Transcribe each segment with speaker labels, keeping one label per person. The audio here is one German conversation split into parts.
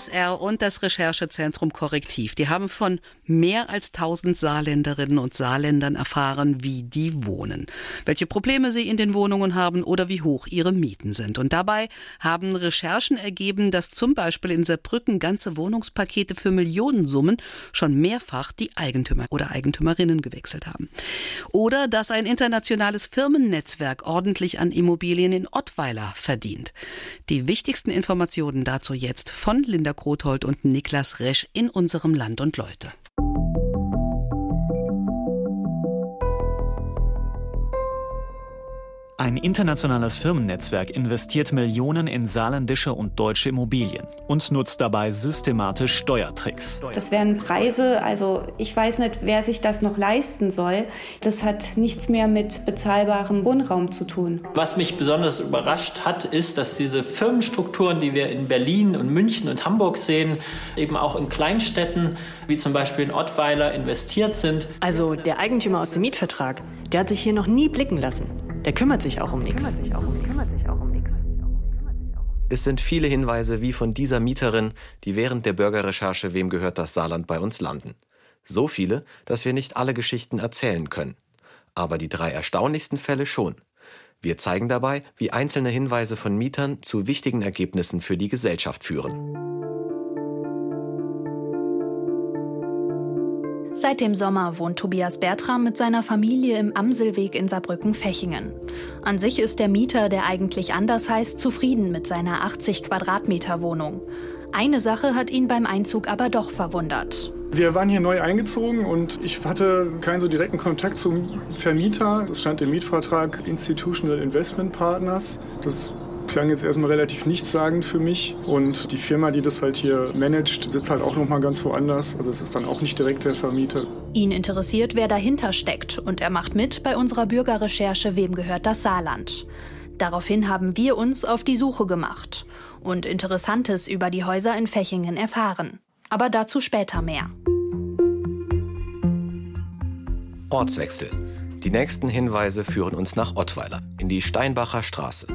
Speaker 1: BSR und das Recherchezentrum Korrektiv, die haben von mehr als 1000 Saarländerinnen und Saarländern erfahren, wie die wohnen, welche Probleme sie in den Wohnungen haben oder wie hoch ihre Mieten sind. Und dabei haben Recherchen ergeben, dass zum Beispiel in Saarbrücken ganze Wohnungspakete für Millionensummen schon mehrfach die Eigentümer oder Eigentümerinnen gewechselt haben. Oder dass ein internationales Firmennetzwerk ordentlich an Immobilien in Ottweiler verdient. Die wichtigsten Informationen dazu jetzt von Linda Grothold und Niklas Resch in unserem Land und Leute.
Speaker 2: Ein internationales Firmennetzwerk investiert Millionen in saarländische und deutsche Immobilien und nutzt dabei systematisch Steuertricks.
Speaker 3: Das wären Preise, also ich weiß nicht, wer sich das noch leisten soll. Das hat nichts mehr mit bezahlbarem Wohnraum zu tun.
Speaker 4: Was mich besonders überrascht hat, ist, dass diese Firmenstrukturen, die wir in Berlin und München und Hamburg sehen, eben auch in Kleinstädten wie zum Beispiel in Ottweiler investiert sind.
Speaker 5: Also der Eigentümer aus dem Mietvertrag, der hat sich hier noch nie blicken lassen. Der kümmert sich auch um nichts.
Speaker 6: Es sind viele Hinweise wie von dieser Mieterin, die während der Bürgerrecherche Wem gehört das Saarland bei uns landen. So viele, dass wir nicht alle Geschichten erzählen können. Aber die drei erstaunlichsten Fälle schon. Wir zeigen dabei, wie einzelne Hinweise von Mietern zu wichtigen Ergebnissen für die Gesellschaft führen.
Speaker 7: Seit dem Sommer wohnt Tobias Bertram mit seiner Familie im Amselweg in Saarbrücken-Fechingen. An sich ist der Mieter, der eigentlich anders heißt, zufrieden mit seiner 80 Quadratmeter Wohnung. Eine Sache hat ihn beim Einzug aber doch verwundert.
Speaker 8: Wir waren hier neu eingezogen und ich hatte keinen so direkten Kontakt zum Vermieter. Es stand im Mietvertrag Institutional Investment Partners. Das klang jetzt erstmal relativ nichtssagend für mich. Und die Firma, die das halt hier managt, sitzt halt auch noch mal ganz woanders. Also es ist dann auch nicht direkt der Vermieter.
Speaker 7: Ihn interessiert, wer dahinter steckt. Und er macht mit bei unserer Bürgerrecherche Wem gehört das Saarland. Daraufhin haben wir uns auf die Suche gemacht und Interessantes über die Häuser in Fechingen erfahren. Aber dazu später mehr.
Speaker 6: Ortswechsel. Die nächsten Hinweise führen uns nach Ottweiler, in die Steinbacher Straße.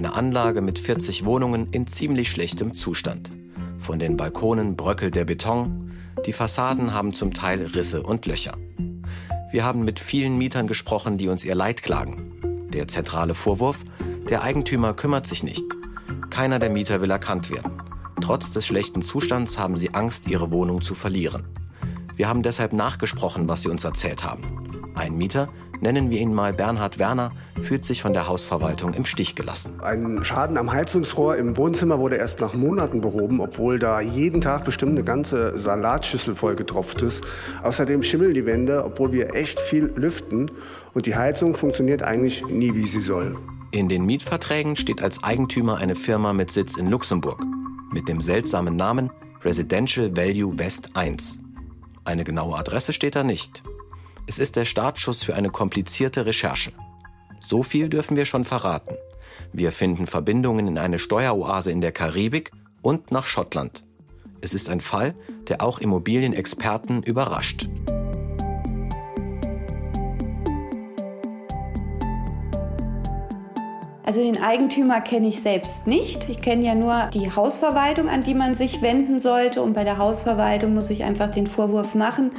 Speaker 6: Eine Anlage mit 40 Wohnungen in ziemlich schlechtem Zustand. Von den Balkonen bröckelt der Beton, die Fassaden haben zum Teil Risse und Löcher. Wir haben mit vielen Mietern gesprochen, die uns ihr Leid klagen. Der zentrale Vorwurf, der Eigentümer kümmert sich nicht. Keiner der Mieter will erkannt werden. Trotz des schlechten Zustands haben sie Angst, ihre Wohnung zu verlieren. Wir haben deshalb nachgesprochen, was sie uns erzählt haben. Ein Mieter, nennen wir ihn mal Bernhard Werner, fühlt sich von der Hausverwaltung im Stich gelassen.
Speaker 9: Ein Schaden am Heizungsrohr im Wohnzimmer wurde erst nach Monaten behoben, obwohl da jeden Tag bestimmt eine ganze Salatschüssel voll getropft ist. Außerdem schimmeln die Wände, obwohl wir echt viel lüften. Und die Heizung funktioniert eigentlich nie, wie sie soll.
Speaker 6: In den Mietverträgen steht als Eigentümer eine Firma mit Sitz in Luxemburg. Mit dem seltsamen Namen Residential Value West 1. Eine genaue Adresse steht da nicht. Es ist der Startschuss für eine komplizierte Recherche. So viel dürfen wir schon verraten. Wir finden Verbindungen in eine Steueroase in der Karibik und nach Schottland. Es ist ein Fall, der auch Immobilienexperten überrascht.
Speaker 3: Also den Eigentümer kenne ich selbst nicht. Ich kenne ja nur die Hausverwaltung, an die man sich wenden sollte. Und bei der Hausverwaltung muss ich einfach den Vorwurf machen,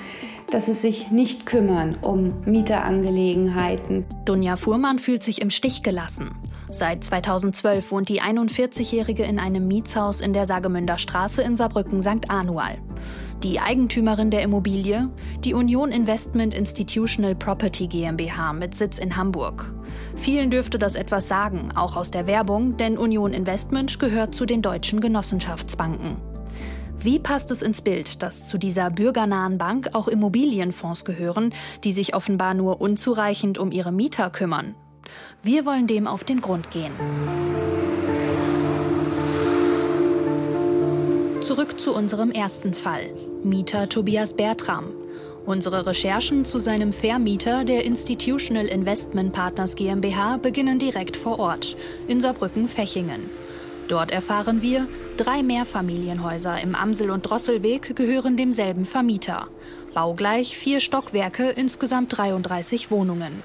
Speaker 3: dass sie sich nicht kümmern um Mieterangelegenheiten.
Speaker 7: Dunja Fuhrmann fühlt sich im Stich gelassen. Seit 2012 wohnt die 41-Jährige in einem Mietshaus in der Sagemünder Straße in Saarbrücken St. Anual. Die Eigentümerin der Immobilie, die Union Investment Institutional Property GmbH mit Sitz in Hamburg. Vielen dürfte das etwas sagen, auch aus der Werbung, denn Union Investment gehört zu den deutschen Genossenschaftsbanken. Wie passt es ins Bild, dass zu dieser bürgernahen Bank auch Immobilienfonds gehören, die sich offenbar nur unzureichend um ihre Mieter kümmern? Wir wollen dem auf den Grund gehen. Zurück zu unserem ersten Fall. Mieter Tobias Bertram. Unsere Recherchen zu seinem Vermieter, der Institutional Investment Partners GmbH, beginnen direkt vor Ort, in Saarbrücken-Fechingen. Dort erfahren wir, drei Mehrfamilienhäuser im Amsel- und Drosselweg gehören demselben Vermieter. Baugleich vier Stockwerke, insgesamt 33 Wohnungen.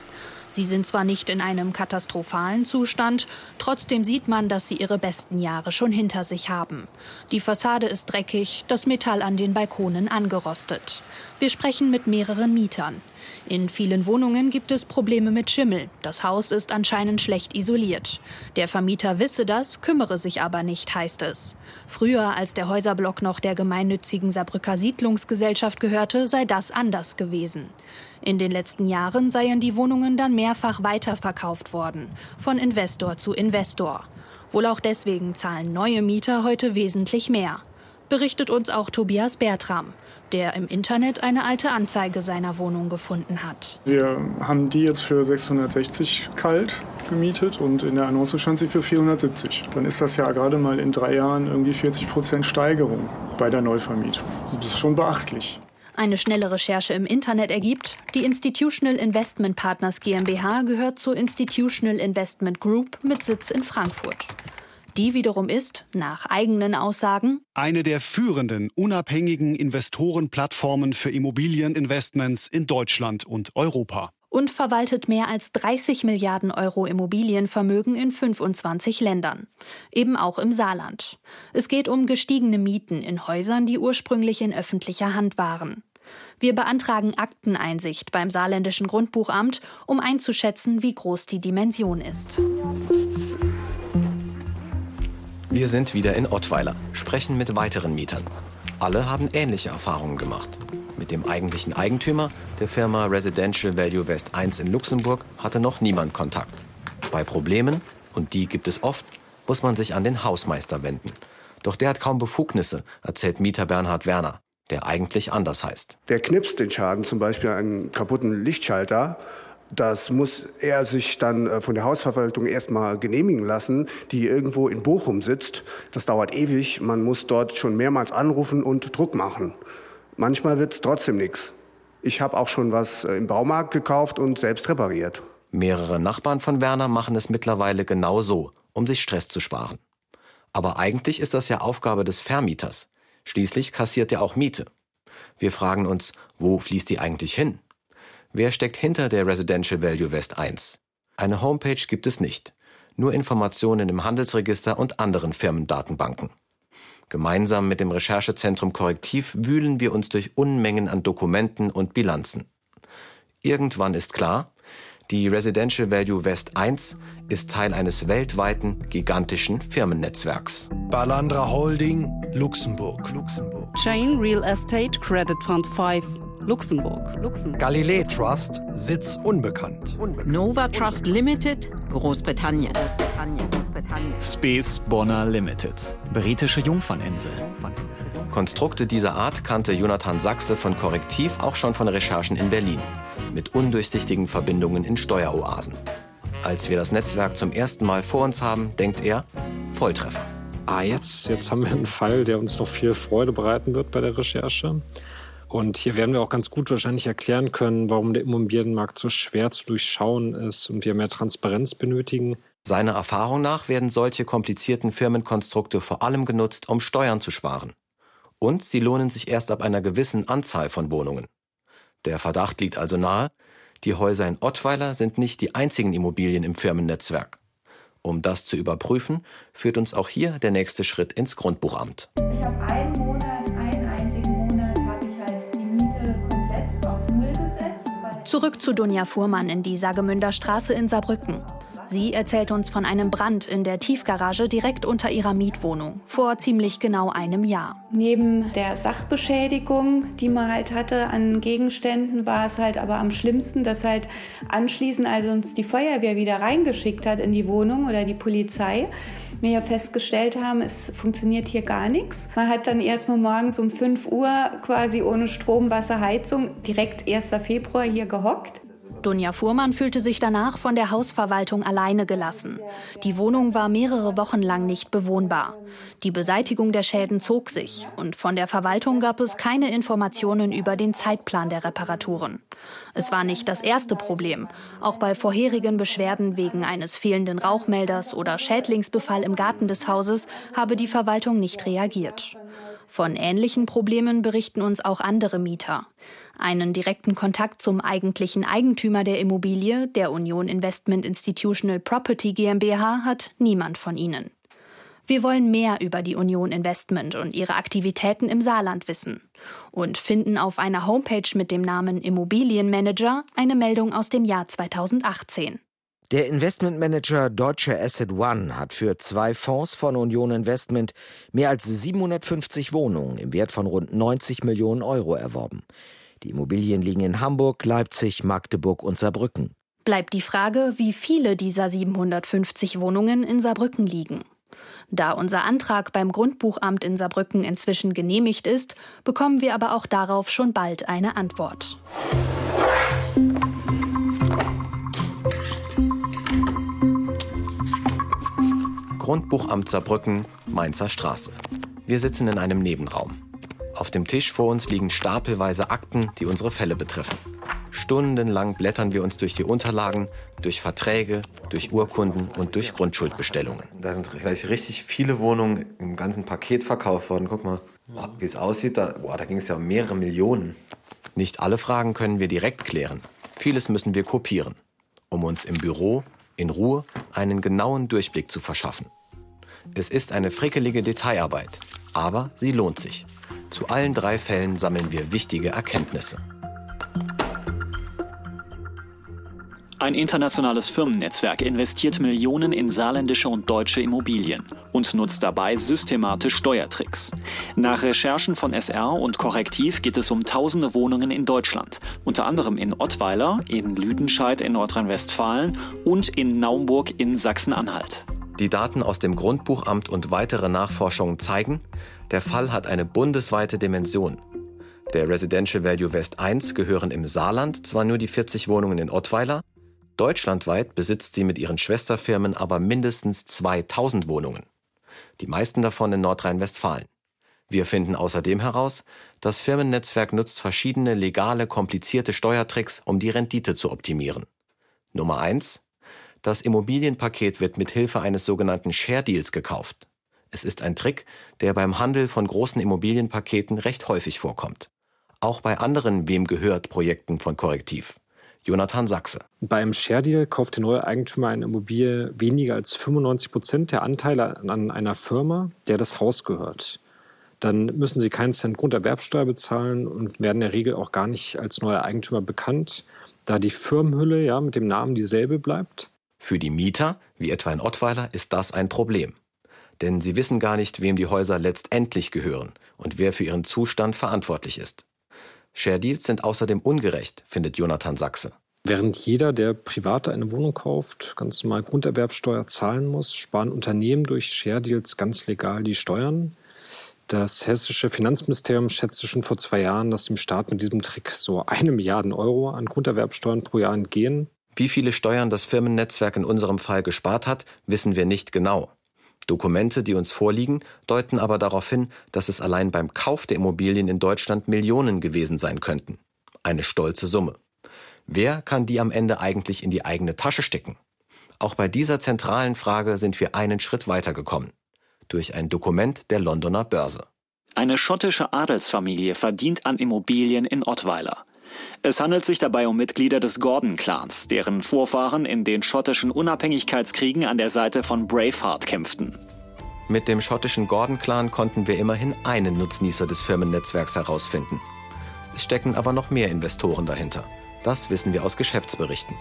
Speaker 7: Sie sind zwar nicht in einem katastrophalen Zustand, trotzdem sieht man, dass sie ihre besten Jahre schon hinter sich haben. Die Fassade ist dreckig, das Metall an den Balkonen angerostet. Wir sprechen mit mehreren Mietern. In vielen Wohnungen gibt es Probleme mit Schimmel. Das Haus ist anscheinend schlecht isoliert. Der Vermieter wisse das, kümmere sich aber nicht, heißt es. Früher, als der Häuserblock noch der gemeinnützigen Saarbrücker Siedlungsgesellschaft gehörte, sei das anders gewesen. In den letzten Jahren seien die Wohnungen dann mehrfach weiterverkauft worden, von Investor zu Investor. Wohl auch deswegen zahlen neue Mieter heute wesentlich mehr. Berichtet uns auch Tobias Bertram der im Internet eine alte Anzeige seiner Wohnung gefunden hat.
Speaker 8: Wir haben die jetzt für 660 kalt gemietet und in der Annonce stand sie für 470. Dann ist das ja gerade mal in drei Jahren irgendwie 40 Prozent Steigerung bei der Neuvermietung. Das ist schon beachtlich.
Speaker 7: Eine schnelle Recherche im Internet ergibt, die Institutional Investment Partners GmbH gehört zur Institutional Investment Group mit Sitz in Frankfurt. Die wiederum ist, nach eigenen Aussagen,
Speaker 10: eine der führenden unabhängigen Investorenplattformen für Immobilieninvestments in Deutschland und Europa.
Speaker 7: Und verwaltet mehr als 30 Milliarden Euro Immobilienvermögen in 25 Ländern. Eben auch im Saarland. Es geht um gestiegene Mieten in Häusern, die ursprünglich in öffentlicher Hand waren. Wir beantragen Akteneinsicht beim saarländischen Grundbuchamt, um einzuschätzen, wie groß die Dimension ist.
Speaker 6: Wir sind wieder in Ottweiler, sprechen mit weiteren Mietern. Alle haben ähnliche Erfahrungen gemacht. Mit dem eigentlichen Eigentümer, der Firma Residential Value West 1 in Luxemburg, hatte noch niemand Kontakt. Bei Problemen, und die gibt es oft, muss man sich an den Hausmeister wenden. Doch der hat kaum Befugnisse, erzählt Mieter Bernhard Werner, der eigentlich anders heißt.
Speaker 9: Der knipst den Schaden, zum Beispiel einen kaputten Lichtschalter, das muss er sich dann äh, von der Hausverwaltung erstmal genehmigen lassen, die irgendwo in Bochum sitzt. Das dauert ewig. Man muss dort schon mehrmals anrufen und Druck machen. Manchmal wird es trotzdem nichts. Ich habe auch schon was äh, im Baumarkt gekauft und selbst repariert.
Speaker 6: Mehrere Nachbarn von Werner machen es mittlerweile genau so, um sich Stress zu sparen. Aber eigentlich ist das ja Aufgabe des Vermieters. Schließlich kassiert er auch Miete. Wir fragen uns, wo fließt die eigentlich hin? Wer steckt hinter der Residential Value West 1? Eine Homepage gibt es nicht, nur Informationen im Handelsregister und anderen Firmendatenbanken. Gemeinsam mit dem Recherchezentrum Korrektiv wühlen wir uns durch Unmengen an Dokumenten und Bilanzen. Irgendwann ist klar, die Residential Value West 1 ist Teil eines weltweiten, gigantischen Firmennetzwerks.
Speaker 11: Balandra Holding, Luxemburg.
Speaker 12: Chain Real Estate Credit Fund 5, Luxemburg.
Speaker 11: Galilei Trust, Sitz unbekannt.
Speaker 12: Nova Trust Limited, Großbritannien.
Speaker 2: Space Bonner Limited, britische Jungferninsel.
Speaker 6: Konstrukte dieser Art kannte Jonathan Sachse von Korrektiv auch schon von Recherchen in Berlin, mit undurchsichtigen Verbindungen in Steueroasen. Als wir das Netzwerk zum ersten Mal vor uns haben, denkt er, Volltreffer.
Speaker 13: Ah, jetzt, jetzt haben wir einen Fall, der uns noch viel Freude bereiten wird bei der Recherche. Und hier werden wir auch ganz gut wahrscheinlich erklären können, warum der Immobilienmarkt so schwer zu durchschauen ist und wir mehr Transparenz benötigen.
Speaker 6: Seiner Erfahrung nach werden solche komplizierten Firmenkonstrukte vor allem genutzt, um Steuern zu sparen. Und sie lohnen sich erst ab einer gewissen Anzahl von Wohnungen. Der Verdacht liegt also nahe, die Häuser in Ottweiler sind nicht die einzigen Immobilien im Firmennetzwerk. Um das zu überprüfen, führt uns auch hier der nächste Schritt ins Grundbuchamt.
Speaker 3: Ich habe einen Monat,
Speaker 7: Zurück zu Dunja Fuhrmann in die Sagemünder Straße in Saarbrücken. Sie erzählt uns von einem Brand in der Tiefgarage direkt unter ihrer Mietwohnung vor ziemlich genau einem Jahr.
Speaker 3: Neben der Sachbeschädigung, die man halt hatte an Gegenständen, war es halt aber am schlimmsten, dass halt anschließend, als uns die Feuerwehr wieder reingeschickt hat in die Wohnung oder die Polizei, wir ja festgestellt haben, es funktioniert hier gar nichts. Man hat dann erstmal morgens um 5 Uhr quasi ohne Strom, Wasser, Heizung direkt 1. Februar hier gehockt.
Speaker 7: Dunja Fuhrmann fühlte sich danach von der Hausverwaltung alleine gelassen. Die Wohnung war mehrere Wochen lang nicht bewohnbar. Die Beseitigung der Schäden zog sich und von der Verwaltung gab es keine Informationen über den Zeitplan der Reparaturen. Es war nicht das erste Problem. Auch bei vorherigen Beschwerden wegen eines fehlenden Rauchmelders oder Schädlingsbefall im Garten des Hauses habe die Verwaltung nicht reagiert. Von ähnlichen Problemen berichten uns auch andere Mieter. Einen direkten Kontakt zum eigentlichen Eigentümer der Immobilie, der Union Investment Institutional Property GmbH, hat niemand von ihnen. Wir wollen mehr über die Union Investment und ihre Aktivitäten im Saarland wissen und finden auf einer Homepage mit dem Namen Immobilienmanager eine Meldung aus dem Jahr 2018.
Speaker 14: Der Investmentmanager Deutsche Asset One hat für zwei Fonds von Union Investment mehr als 750 Wohnungen im Wert von rund 90 Millionen Euro erworben. Die Immobilien liegen in Hamburg, Leipzig, Magdeburg und Saarbrücken.
Speaker 7: Bleibt die Frage, wie viele dieser 750 Wohnungen in Saarbrücken liegen. Da unser Antrag beim Grundbuchamt in Saarbrücken inzwischen genehmigt ist, bekommen wir aber auch darauf schon bald eine Antwort.
Speaker 6: Grundbuchamt Saarbrücken, Mainzer Straße. Wir sitzen in einem Nebenraum. Auf dem Tisch vor uns liegen stapelweise Akten, die unsere Fälle betreffen. Stundenlang blättern wir uns durch die Unterlagen, durch Verträge, durch Urkunden und durch Grundschuldbestellungen.
Speaker 15: Da sind gleich richtig viele Wohnungen im ganzen Paket verkauft worden. Guck mal, wie es aussieht. Da, boah, da ging es ja um mehrere Millionen.
Speaker 6: Nicht alle Fragen können wir direkt klären. Vieles müssen wir kopieren, um uns im Büro in Ruhe einen genauen Durchblick zu verschaffen. Es ist eine frickelige Detailarbeit, aber sie lohnt sich. Zu allen drei Fällen sammeln wir wichtige Erkenntnisse.
Speaker 2: Ein internationales Firmennetzwerk investiert Millionen in saarländische und deutsche Immobilien und nutzt dabei systematisch Steuertricks. Nach Recherchen von SR und Korrektiv geht es um tausende Wohnungen in Deutschland, unter anderem in Ottweiler, in Lüdenscheid in Nordrhein-Westfalen und in Naumburg in Sachsen-Anhalt.
Speaker 6: Die Daten aus dem Grundbuchamt und weitere Nachforschungen zeigen, der Fall hat eine bundesweite Dimension. Der Residential Value West 1 gehören im Saarland zwar nur die 40 Wohnungen in Ottweiler, Deutschlandweit besitzt sie mit ihren Schwesterfirmen aber mindestens 2000 Wohnungen. Die meisten davon in Nordrhein-Westfalen. Wir finden außerdem heraus, das Firmennetzwerk nutzt verschiedene legale, komplizierte Steuertricks, um die Rendite zu optimieren. Nummer eins: Das Immobilienpaket wird mit Hilfe eines sogenannten Share Deals gekauft. Es ist ein Trick, der beim Handel von großen Immobilienpaketen recht häufig vorkommt. Auch bei anderen Wem gehört Projekten von Korrektiv. Jonathan Sachse.
Speaker 13: Beim Share Deal kauft der neue Eigentümer eine Immobilie weniger als 95 Prozent der Anteile an einer Firma, der das Haus gehört. Dann müssen sie keinen Cent Grunderwerbsteuer bezahlen und werden in der Regel auch gar nicht als neuer Eigentümer bekannt, da die Firmenhülle ja mit dem Namen dieselbe bleibt.
Speaker 6: Für die Mieter, wie etwa in Ottweiler, ist das ein Problem. Denn sie wissen gar nicht, wem die Häuser letztendlich gehören und wer für ihren Zustand verantwortlich ist. Share Deals sind außerdem ungerecht, findet Jonathan Sachse.
Speaker 13: Während jeder, der Private eine Wohnung kauft, ganz normal Grunderwerbsteuer zahlen muss, sparen Unternehmen durch Share Deals ganz legal die Steuern. Das hessische Finanzministerium schätzte schon vor zwei Jahren, dass dem Staat mit diesem Trick so eine Milliarde Euro an Grunderwerbsteuern pro Jahr entgehen.
Speaker 6: Wie viele Steuern das Firmennetzwerk in unserem Fall gespart hat, wissen wir nicht genau. Dokumente, die uns vorliegen, deuten aber darauf hin, dass es allein beim Kauf der Immobilien in Deutschland Millionen gewesen sein könnten. Eine stolze Summe. Wer kann die am Ende eigentlich in die eigene Tasche stecken? Auch bei dieser zentralen Frage sind wir einen Schritt weitergekommen. Durch ein Dokument der Londoner Börse.
Speaker 2: Eine schottische Adelsfamilie verdient an Immobilien in Ottweiler. Es handelt sich dabei um Mitglieder des Gordon-Clans, deren Vorfahren in den schottischen Unabhängigkeitskriegen an der Seite von Braveheart kämpften.
Speaker 6: Mit dem schottischen Gordon-Clan konnten wir immerhin einen Nutznießer des Firmennetzwerks herausfinden. Es stecken aber noch mehr Investoren dahinter. Das wissen wir aus Geschäftsberichten.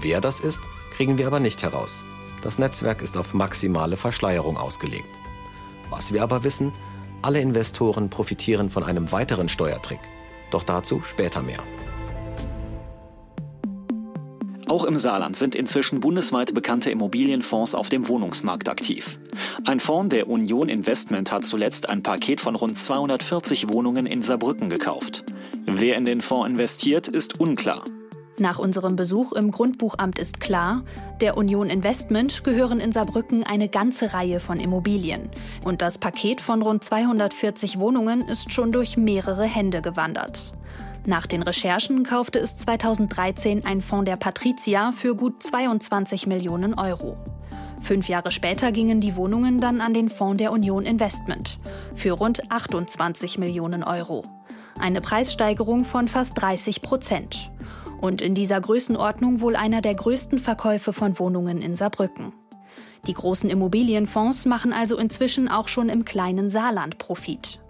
Speaker 6: Wer das ist, kriegen wir aber nicht heraus. Das Netzwerk ist auf maximale Verschleierung ausgelegt. Was wir aber wissen, alle Investoren profitieren von einem weiteren Steuertrick. Doch dazu später mehr.
Speaker 2: Auch im Saarland sind inzwischen bundesweit bekannte Immobilienfonds auf dem Wohnungsmarkt aktiv. Ein Fonds der Union Investment hat zuletzt ein Paket von rund 240 Wohnungen in Saarbrücken gekauft. Wer in den Fonds investiert, ist unklar.
Speaker 7: Nach unserem Besuch im Grundbuchamt ist klar, der Union Investment gehören in Saarbrücken eine ganze Reihe von Immobilien. Und das Paket von rund 240 Wohnungen ist schon durch mehrere Hände gewandert. Nach den Recherchen kaufte es 2013 ein Fonds der Patricia für gut 22 Millionen Euro. Fünf Jahre später gingen die Wohnungen dann an den Fonds der Union Investment für rund 28 Millionen Euro. Eine Preissteigerung von fast 30 Prozent. Und in dieser Größenordnung wohl einer der größten Verkäufe von Wohnungen in Saarbrücken. Die großen Immobilienfonds machen also inzwischen auch schon im kleinen Saarland Profit.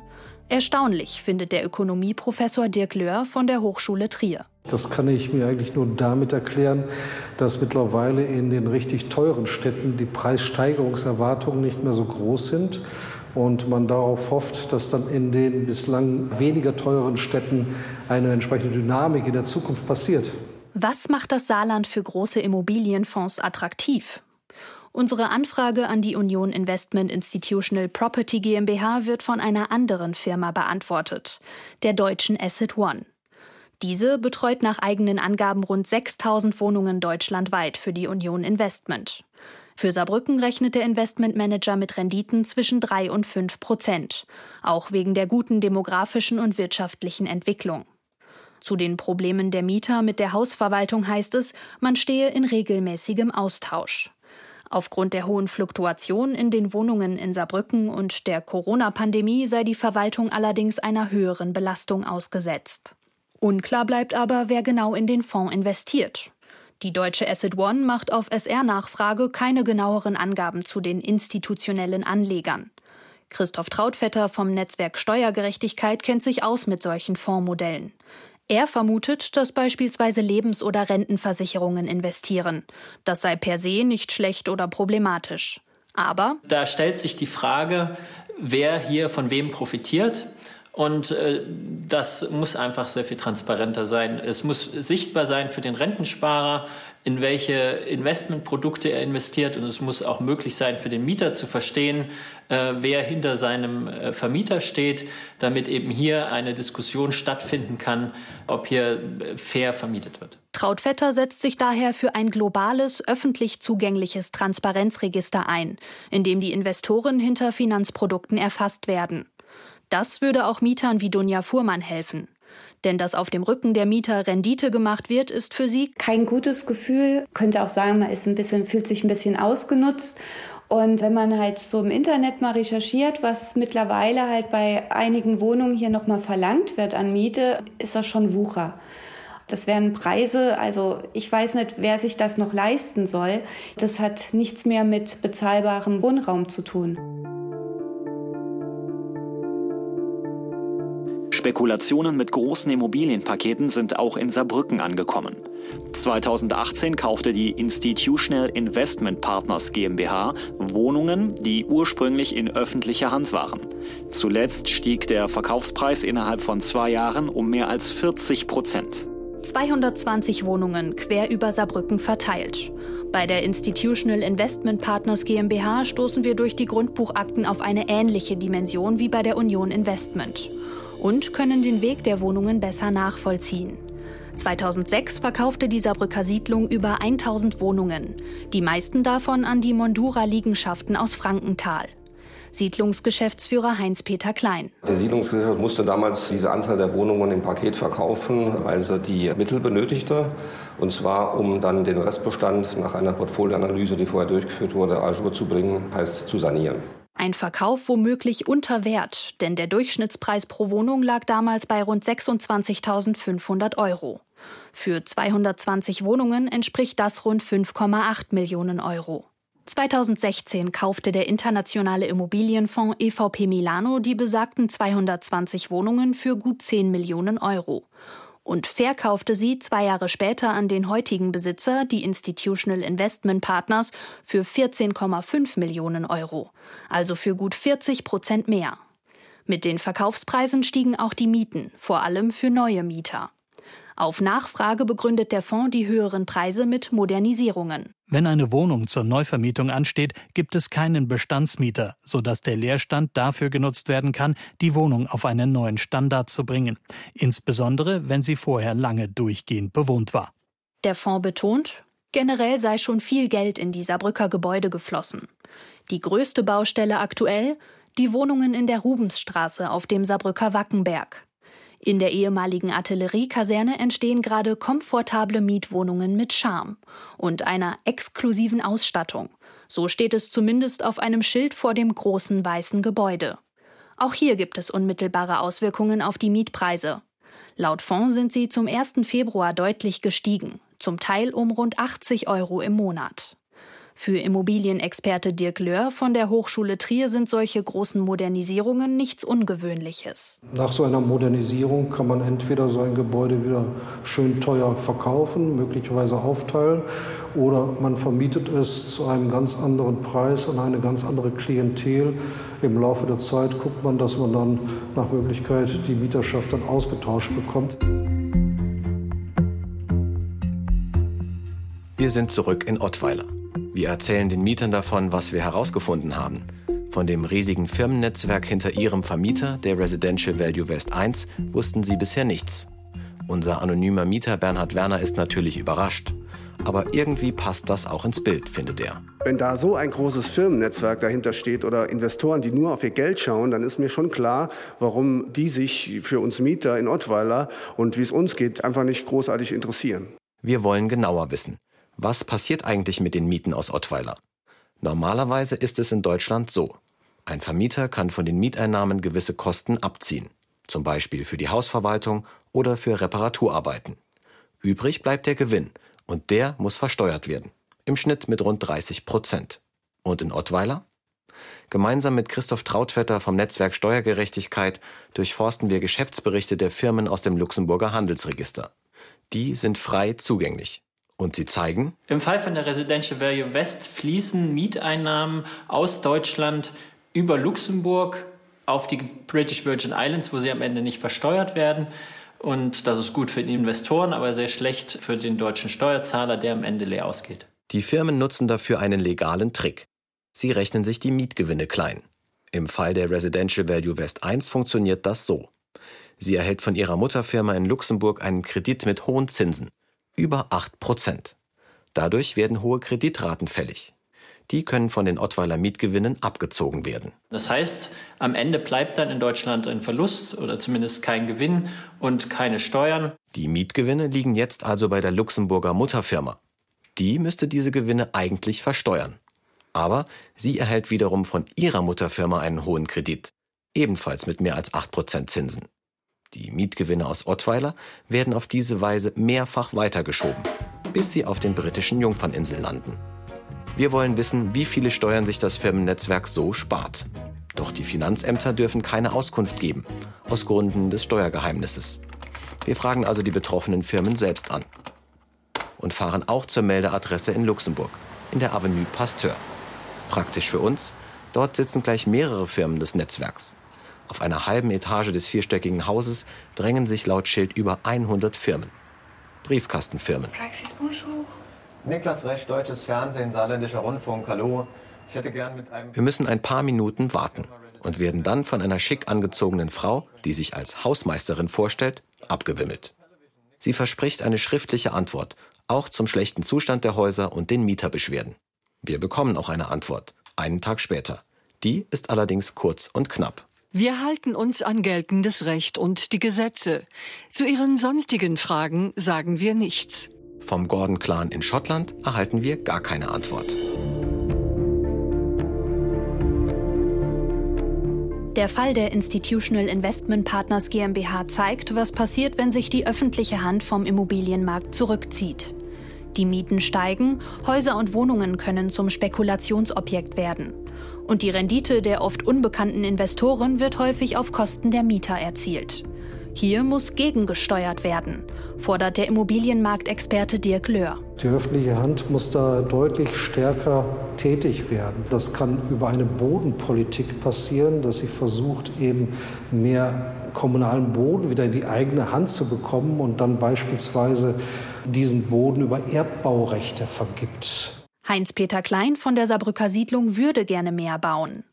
Speaker 7: Erstaunlich findet der Ökonomieprofessor Dirk Löhr von der Hochschule Trier.
Speaker 16: Das kann ich mir eigentlich nur damit erklären, dass mittlerweile in den richtig teuren Städten die Preissteigerungserwartungen nicht mehr so groß sind und man darauf hofft, dass dann in den bislang weniger teuren Städten eine entsprechende Dynamik in der Zukunft passiert.
Speaker 7: Was macht das Saarland für große Immobilienfonds attraktiv? Unsere Anfrage an die Union Investment Institutional Property GmbH wird von einer anderen Firma beantwortet, der deutschen Asset One. Diese betreut nach eigenen Angaben rund 6000 Wohnungen deutschlandweit für die Union Investment. Für Saarbrücken rechnet der Investmentmanager mit Renditen zwischen 3 und 5 Prozent, auch wegen der guten demografischen und wirtschaftlichen Entwicklung. Zu den Problemen der Mieter mit der Hausverwaltung heißt es, man stehe in regelmäßigem Austausch. Aufgrund der hohen Fluktuation in den Wohnungen in Saarbrücken und der Corona-Pandemie sei die Verwaltung allerdings einer höheren Belastung ausgesetzt. Unklar bleibt aber, wer genau in den Fonds investiert. Die deutsche Asset One macht auf SR-Nachfrage keine genaueren Angaben zu den institutionellen Anlegern. Christoph Trautvetter vom Netzwerk Steuergerechtigkeit kennt sich aus mit solchen Fondsmodellen. Er vermutet, dass beispielsweise Lebens- oder Rentenversicherungen investieren. Das sei per se nicht schlecht oder problematisch. Aber
Speaker 4: da stellt sich die Frage, wer hier von wem profitiert. Und äh, das muss einfach sehr viel transparenter sein. Es muss sichtbar sein für den Rentensparer, in welche Investmentprodukte er investiert. Und es muss auch möglich sein für den Mieter zu verstehen, äh, wer hinter seinem äh, Vermieter steht, damit eben hier eine Diskussion stattfinden kann, ob hier äh, fair vermietet wird.
Speaker 7: Trautvetter setzt sich daher für ein globales, öffentlich zugängliches Transparenzregister ein, in dem die Investoren hinter Finanzprodukten erfasst werden. Das würde auch Mietern wie Dunja Fuhrmann helfen. Denn dass auf dem Rücken der Mieter Rendite gemacht wird, ist für sie
Speaker 3: kein gutes Gefühl. Könnte auch sagen, man ist ein bisschen, fühlt sich ein bisschen ausgenutzt. Und wenn man halt so im Internet mal recherchiert, was mittlerweile halt bei einigen Wohnungen hier nochmal verlangt wird an Miete, ist das schon Wucher. Das wären Preise, also ich weiß nicht, wer sich das noch leisten soll. Das hat nichts mehr mit bezahlbarem Wohnraum zu tun.
Speaker 2: Spekulationen mit großen Immobilienpaketen sind auch in Saarbrücken angekommen. 2018 kaufte die Institutional Investment Partners GmbH Wohnungen, die ursprünglich in öffentlicher Hand waren. Zuletzt stieg der Verkaufspreis innerhalb von zwei Jahren um mehr als 40 Prozent.
Speaker 7: 220 Wohnungen quer über Saarbrücken verteilt. Bei der Institutional Investment Partners GmbH stoßen wir durch die Grundbuchakten auf eine ähnliche Dimension wie bei der Union Investment und können den Weg der Wohnungen besser nachvollziehen. 2006 verkaufte die Saarbrücker Siedlung über 1000 Wohnungen, die meisten davon an die Mondura-Liegenschaften aus Frankenthal. Siedlungsgeschäftsführer Heinz-Peter Klein.
Speaker 17: Die Siedlungsgesellschaft musste damals diese Anzahl der Wohnungen im Paket verkaufen, weil sie die Mittel benötigte. Und zwar, um dann den Restbestand nach einer Portfolioanalyse, die vorher durchgeführt wurde, jour zu bringen, heißt zu sanieren.
Speaker 7: Ein Verkauf womöglich unter Wert, denn der Durchschnittspreis pro Wohnung lag damals bei rund 26.500 Euro. Für 220 Wohnungen entspricht das rund 5,8 Millionen Euro. 2016 kaufte der internationale Immobilienfonds EVP Milano die besagten 220 Wohnungen für gut 10 Millionen Euro und verkaufte sie zwei Jahre später an den heutigen Besitzer, die Institutional Investment Partners, für 14,5 Millionen Euro, also für gut 40 Prozent mehr. Mit den Verkaufspreisen stiegen auch die Mieten, vor allem für neue Mieter. Auf Nachfrage begründet der Fonds die höheren Preise mit Modernisierungen.
Speaker 18: Wenn eine Wohnung zur Neuvermietung ansteht, gibt es keinen Bestandsmieter, sodass der Leerstand dafür genutzt werden kann, die Wohnung auf einen neuen Standard zu bringen, insbesondere wenn sie vorher lange durchgehend bewohnt war.
Speaker 7: Der Fonds betont, generell sei schon viel Geld in die Saarbrücker Gebäude geflossen. Die größte Baustelle aktuell die Wohnungen in der Rubensstraße auf dem Saarbrücker Wackenberg. In der ehemaligen Artilleriekaserne entstehen gerade komfortable Mietwohnungen mit Charme und einer exklusiven Ausstattung. So steht es zumindest auf einem Schild vor dem großen weißen Gebäude. Auch hier gibt es unmittelbare Auswirkungen auf die Mietpreise. Laut Fonds sind sie zum 1. Februar deutlich gestiegen, zum Teil um rund 80 Euro im Monat. Für Immobilienexperte Dirk Löhr von der Hochschule Trier sind solche großen Modernisierungen nichts Ungewöhnliches.
Speaker 16: Nach so einer Modernisierung kann man entweder so ein Gebäude wieder schön teuer verkaufen, möglicherweise aufteilen, oder man vermietet es zu einem ganz anderen Preis an eine ganz andere Klientel. Im Laufe der Zeit guckt man, dass man dann nach Möglichkeit die Mieterschaft dann ausgetauscht bekommt.
Speaker 6: Wir sind zurück in Ottweiler. Wir erzählen den Mietern davon, was wir herausgefunden haben. Von dem riesigen Firmennetzwerk hinter ihrem Vermieter, der Residential Value West 1, wussten sie bisher nichts. Unser anonymer Mieter Bernhard Werner ist natürlich überrascht. Aber irgendwie passt das auch ins Bild, findet er.
Speaker 9: Wenn da so ein großes Firmennetzwerk dahinter steht oder Investoren, die nur auf ihr Geld schauen, dann ist mir schon klar, warum die sich für uns Mieter in Ottweiler und wie es uns geht, einfach nicht großartig interessieren.
Speaker 6: Wir wollen genauer wissen. Was passiert eigentlich mit den Mieten aus Ottweiler? Normalerweise ist es in Deutschland so. Ein Vermieter kann von den Mieteinnahmen gewisse Kosten abziehen, zum Beispiel für die Hausverwaltung oder für Reparaturarbeiten. Übrig bleibt der Gewinn und der muss versteuert werden, im Schnitt mit rund 30 Prozent. Und in Ottweiler? Gemeinsam mit Christoph Trautvetter vom Netzwerk Steuergerechtigkeit durchforsten wir Geschäftsberichte der Firmen aus dem Luxemburger Handelsregister. Die sind frei zugänglich. Und sie zeigen?
Speaker 4: Im Fall von der Residential Value West fließen Mieteinnahmen aus Deutschland über Luxemburg auf die British Virgin Islands, wo sie am Ende nicht versteuert werden. Und das ist gut für die Investoren, aber sehr schlecht für den deutschen Steuerzahler, der am Ende leer ausgeht.
Speaker 6: Die Firmen nutzen dafür einen legalen Trick. Sie rechnen sich die Mietgewinne klein. Im Fall der Residential Value West 1 funktioniert das so. Sie erhält von ihrer Mutterfirma in Luxemburg einen Kredit mit hohen Zinsen über 8 Prozent. Dadurch werden hohe Kreditraten fällig. Die können von den Ottweiler Mietgewinnen abgezogen werden.
Speaker 4: Das heißt, am Ende bleibt dann in Deutschland ein Verlust oder zumindest kein Gewinn und keine Steuern.
Speaker 6: Die Mietgewinne liegen jetzt also bei der Luxemburger Mutterfirma. Die müsste diese Gewinne eigentlich versteuern. Aber sie erhält wiederum von ihrer Mutterfirma einen hohen Kredit, ebenfalls mit mehr als 8% Zinsen. Die Mietgewinne aus Ottweiler werden auf diese Weise mehrfach weitergeschoben, bis sie auf den britischen Jungferninseln landen. Wir wollen wissen, wie viele Steuern sich das Firmennetzwerk so spart. Doch die Finanzämter dürfen keine Auskunft geben, aus Gründen des Steuergeheimnisses. Wir fragen also die betroffenen Firmen selbst an. Und fahren auch zur Meldeadresse in Luxemburg, in der Avenue Pasteur. Praktisch für uns, dort sitzen gleich mehrere Firmen des Netzwerks. Auf einer halben Etage des vierstöckigen Hauses drängen sich laut Schild über 100 Firmen. Briefkastenfirmen.
Speaker 15: Niklas Resch, Deutsches Fernsehen, Saarländischer Rundfunk, hallo. Ich hätte gern mit einem...
Speaker 6: Wir müssen ein paar Minuten warten und werden dann von einer schick angezogenen Frau, die sich als Hausmeisterin vorstellt, abgewimmelt. Sie verspricht eine schriftliche Antwort, auch zum schlechten Zustand der Häuser und den Mieterbeschwerden. Wir bekommen auch eine Antwort, einen Tag später. Die ist allerdings kurz und knapp.
Speaker 19: Wir halten uns an geltendes Recht und die Gesetze. Zu Ihren sonstigen Fragen sagen wir nichts.
Speaker 6: Vom Gordon-Clan in Schottland erhalten wir gar keine Antwort.
Speaker 7: Der Fall der Institutional Investment Partners GmbH zeigt, was passiert, wenn sich die öffentliche Hand vom Immobilienmarkt zurückzieht. Die Mieten steigen, Häuser und Wohnungen können zum Spekulationsobjekt werden. Und die Rendite der oft unbekannten Investoren wird häufig auf Kosten der Mieter erzielt. Hier muss gegengesteuert werden, fordert der Immobilienmarktexperte Dirk Löhr.
Speaker 16: Die öffentliche Hand muss da deutlich stärker tätig werden. Das kann über eine Bodenpolitik passieren, dass sie versucht, eben mehr kommunalen Boden wieder in die eigene Hand zu bekommen und dann beispielsweise diesen Boden über Erbbaurechte vergibt.
Speaker 7: Heinz-Peter Klein von der Saarbrücker Siedlung würde gerne mehr bauen.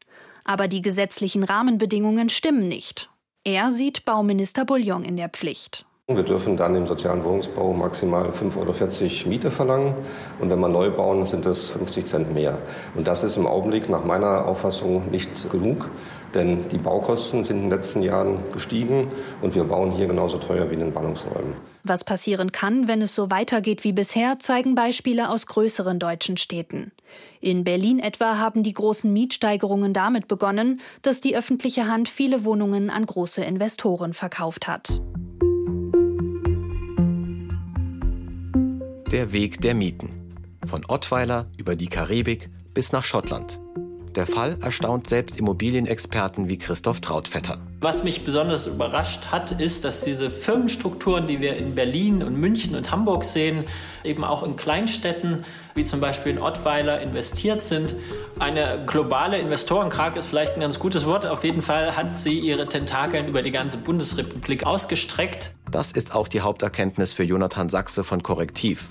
Speaker 7: Aber die gesetzlichen Rahmenbedingungen stimmen nicht. Er sieht Bauminister Bouillon in der Pflicht.
Speaker 17: Wir dürfen dann im sozialen Wohnungsbau maximal 5,40 Euro Miete verlangen. Und wenn wir neu bauen, sind das 50 Cent mehr. Und das ist im Augenblick nach meiner Auffassung nicht genug. Denn die Baukosten sind in den letzten Jahren gestiegen und wir bauen hier genauso teuer wie in den Ballungsräumen.
Speaker 7: Was passieren kann, wenn es so weitergeht wie bisher, zeigen Beispiele aus größeren deutschen Städten. In Berlin etwa haben die großen Mietsteigerungen damit begonnen, dass die öffentliche Hand viele Wohnungen an große Investoren verkauft hat.
Speaker 6: Der Weg der Mieten. Von Ottweiler über die Karibik bis nach Schottland. Der Fall erstaunt selbst Immobilienexperten wie Christoph Trautvetter.
Speaker 4: Was mich besonders überrascht hat, ist, dass diese Firmenstrukturen, die wir in Berlin und München und Hamburg sehen, eben auch in Kleinstädten wie zum Beispiel in Ottweiler investiert sind. Eine globale Investorenkrag ist vielleicht ein ganz gutes Wort. Auf jeden Fall hat sie ihre Tentakeln über die ganze Bundesrepublik ausgestreckt.
Speaker 6: Das ist auch die Haupterkenntnis für Jonathan Sachse von Korrektiv.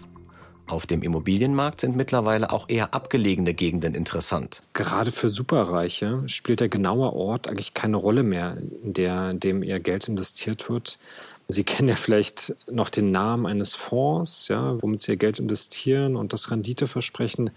Speaker 6: Auf dem Immobilienmarkt sind mittlerweile auch eher abgelegene Gegenden interessant.
Speaker 13: Gerade für Superreiche spielt der genaue Ort eigentlich keine Rolle mehr, in, der, in dem ihr Geld investiert wird. Sie kennen ja vielleicht noch den Namen eines Fonds, ja, womit Sie ihr Geld investieren und das Renditeversprechen.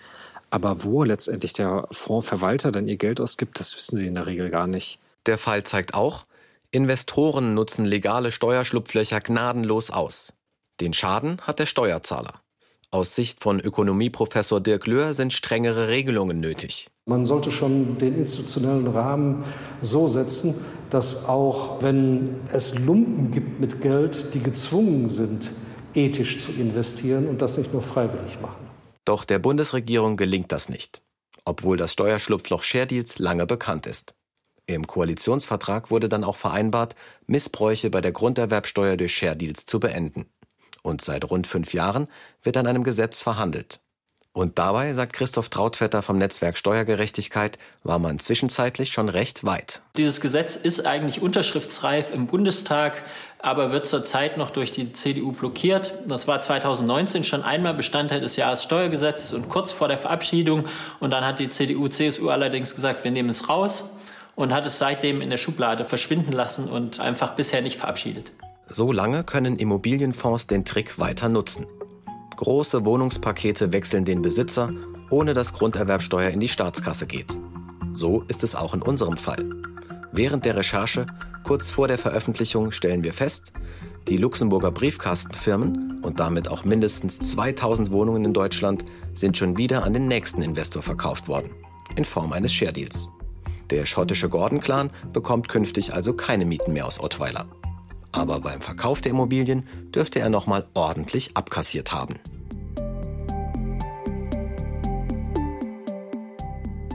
Speaker 13: Aber wo letztendlich der Fondsverwalter dann ihr Geld ausgibt, das wissen Sie in der Regel gar nicht.
Speaker 6: Der Fall zeigt auch, Investoren nutzen legale Steuerschlupflöcher gnadenlos aus. Den Schaden hat der Steuerzahler. Aus Sicht von Ökonomieprofessor Dirk Löhr sind strengere Regelungen nötig.
Speaker 16: Man sollte schon den institutionellen Rahmen so setzen, dass auch wenn es Lumpen gibt mit Geld, die gezwungen sind, ethisch zu investieren und das nicht nur freiwillig machen.
Speaker 6: Doch der Bundesregierung gelingt das nicht, obwohl das Steuerschlupfloch Sharedeals lange bekannt ist. Im Koalitionsvertrag wurde dann auch vereinbart, Missbräuche bei der Grunderwerbsteuer durch Sharedeals zu beenden und seit rund fünf Jahren wird an einem Gesetz verhandelt. Und dabei, sagt Christoph Trautvetter vom Netzwerk Steuergerechtigkeit, war man zwischenzeitlich schon recht weit.
Speaker 4: Dieses Gesetz ist eigentlich unterschriftsreif im Bundestag, aber wird zurzeit noch durch die CDU blockiert. Das war 2019 schon einmal Bestandteil des Jahressteuergesetzes und kurz vor der Verabschiedung. Und dann hat die CDU-CSU allerdings gesagt, wir nehmen es raus und hat es seitdem in der Schublade verschwinden lassen und einfach bisher nicht verabschiedet.
Speaker 6: So lange können Immobilienfonds den Trick weiter nutzen. Große Wohnungspakete wechseln den Besitzer, ohne dass Grunderwerbsteuer in die Staatskasse geht. So ist es auch in unserem Fall. Während der Recherche, kurz vor der Veröffentlichung, stellen wir fest, die Luxemburger Briefkastenfirmen und damit auch mindestens 2000 Wohnungen in Deutschland sind schon wieder an den nächsten Investor verkauft worden, in Form eines Share Deals. Der schottische Gordon-Clan bekommt künftig also keine Mieten mehr aus Ottweiler aber beim Verkauf der Immobilien dürfte er nochmal ordentlich abkassiert haben.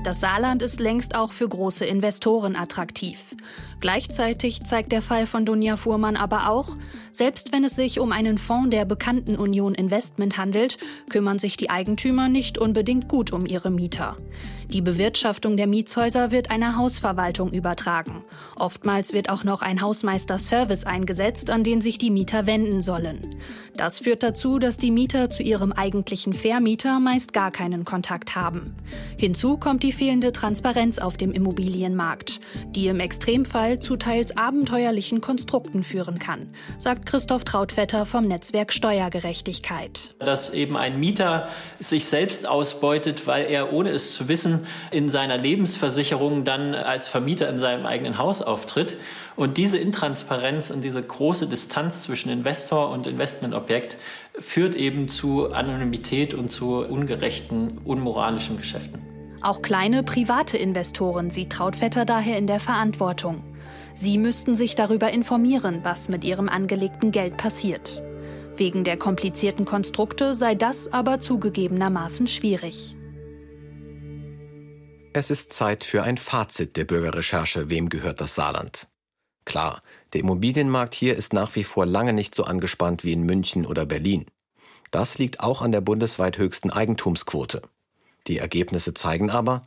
Speaker 7: Das Saarland ist längst auch für große Investoren attraktiv. Gleichzeitig zeigt der Fall von Dunja Fuhrmann aber auch, selbst wenn es sich um einen Fonds der bekannten Union Investment handelt, kümmern sich die Eigentümer nicht unbedingt gut um ihre Mieter. Die Bewirtschaftung der Mietshäuser wird einer Hausverwaltung übertragen. Oftmals wird auch noch ein Hausmeister-Service eingesetzt, an den sich die Mieter wenden sollen. Das führt dazu, dass die Mieter zu ihrem eigentlichen Vermieter meist gar keinen Kontakt haben. Hinzu kommt die fehlende Transparenz auf dem Immobilienmarkt, die im Extremfall zu teils abenteuerlichen Konstrukten führen kann, sagt Christoph Trautvetter vom Netzwerk Steuergerechtigkeit.
Speaker 4: Dass eben ein Mieter sich selbst ausbeutet, weil er ohne es zu wissen in seiner Lebensversicherung dann als Vermieter in seinem eigenen Haus auftritt. Und diese Intransparenz und diese große Distanz zwischen Investor und Investmentobjekt führt eben zu Anonymität und zu ungerechten, unmoralischen Geschäften.
Speaker 7: Auch kleine private Investoren sieht Trautvetter daher in der Verantwortung. Sie müssten sich darüber informieren, was mit ihrem angelegten Geld passiert. Wegen der komplizierten Konstrukte sei das aber zugegebenermaßen schwierig.
Speaker 6: Es ist Zeit für ein Fazit der Bürgerrecherche Wem gehört das Saarland? Klar, der Immobilienmarkt hier ist nach wie vor lange nicht so angespannt wie in München oder Berlin. Das liegt auch an der bundesweit höchsten Eigentumsquote. Die Ergebnisse zeigen aber,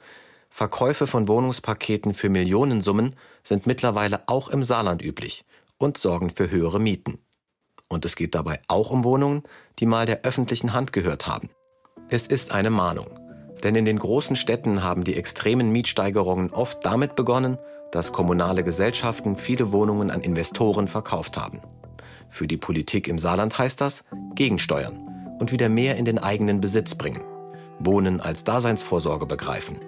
Speaker 6: Verkäufe von Wohnungspaketen für Millionensummen sind mittlerweile auch im Saarland üblich und sorgen für höhere Mieten. Und es geht dabei auch um Wohnungen, die mal der öffentlichen Hand gehört haben. Es ist eine Mahnung. Denn in den großen Städten haben die extremen Mietsteigerungen oft damit begonnen, dass kommunale Gesellschaften viele Wohnungen an Investoren verkauft haben. Für die Politik im Saarland heißt das gegensteuern und wieder mehr in den eigenen Besitz bringen. Wohnen als Daseinsvorsorge begreifen.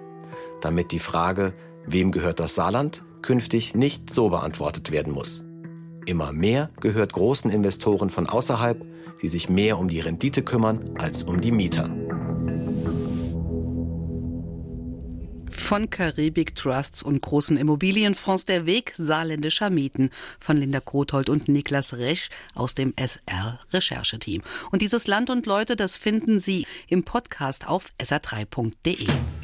Speaker 6: Damit die Frage, wem gehört das Saarland, künftig nicht so beantwortet werden muss. Immer mehr gehört großen Investoren von außerhalb, die sich mehr um die Rendite kümmern als um die Mieter.
Speaker 1: Von Karibik Trusts und großen Immobilienfonds der Weg saarländischer Mieten von Linda Grothold und Niklas Resch aus dem SR Rechercheteam. Und dieses Land und Leute, das finden Sie im Podcast auf sr3.de.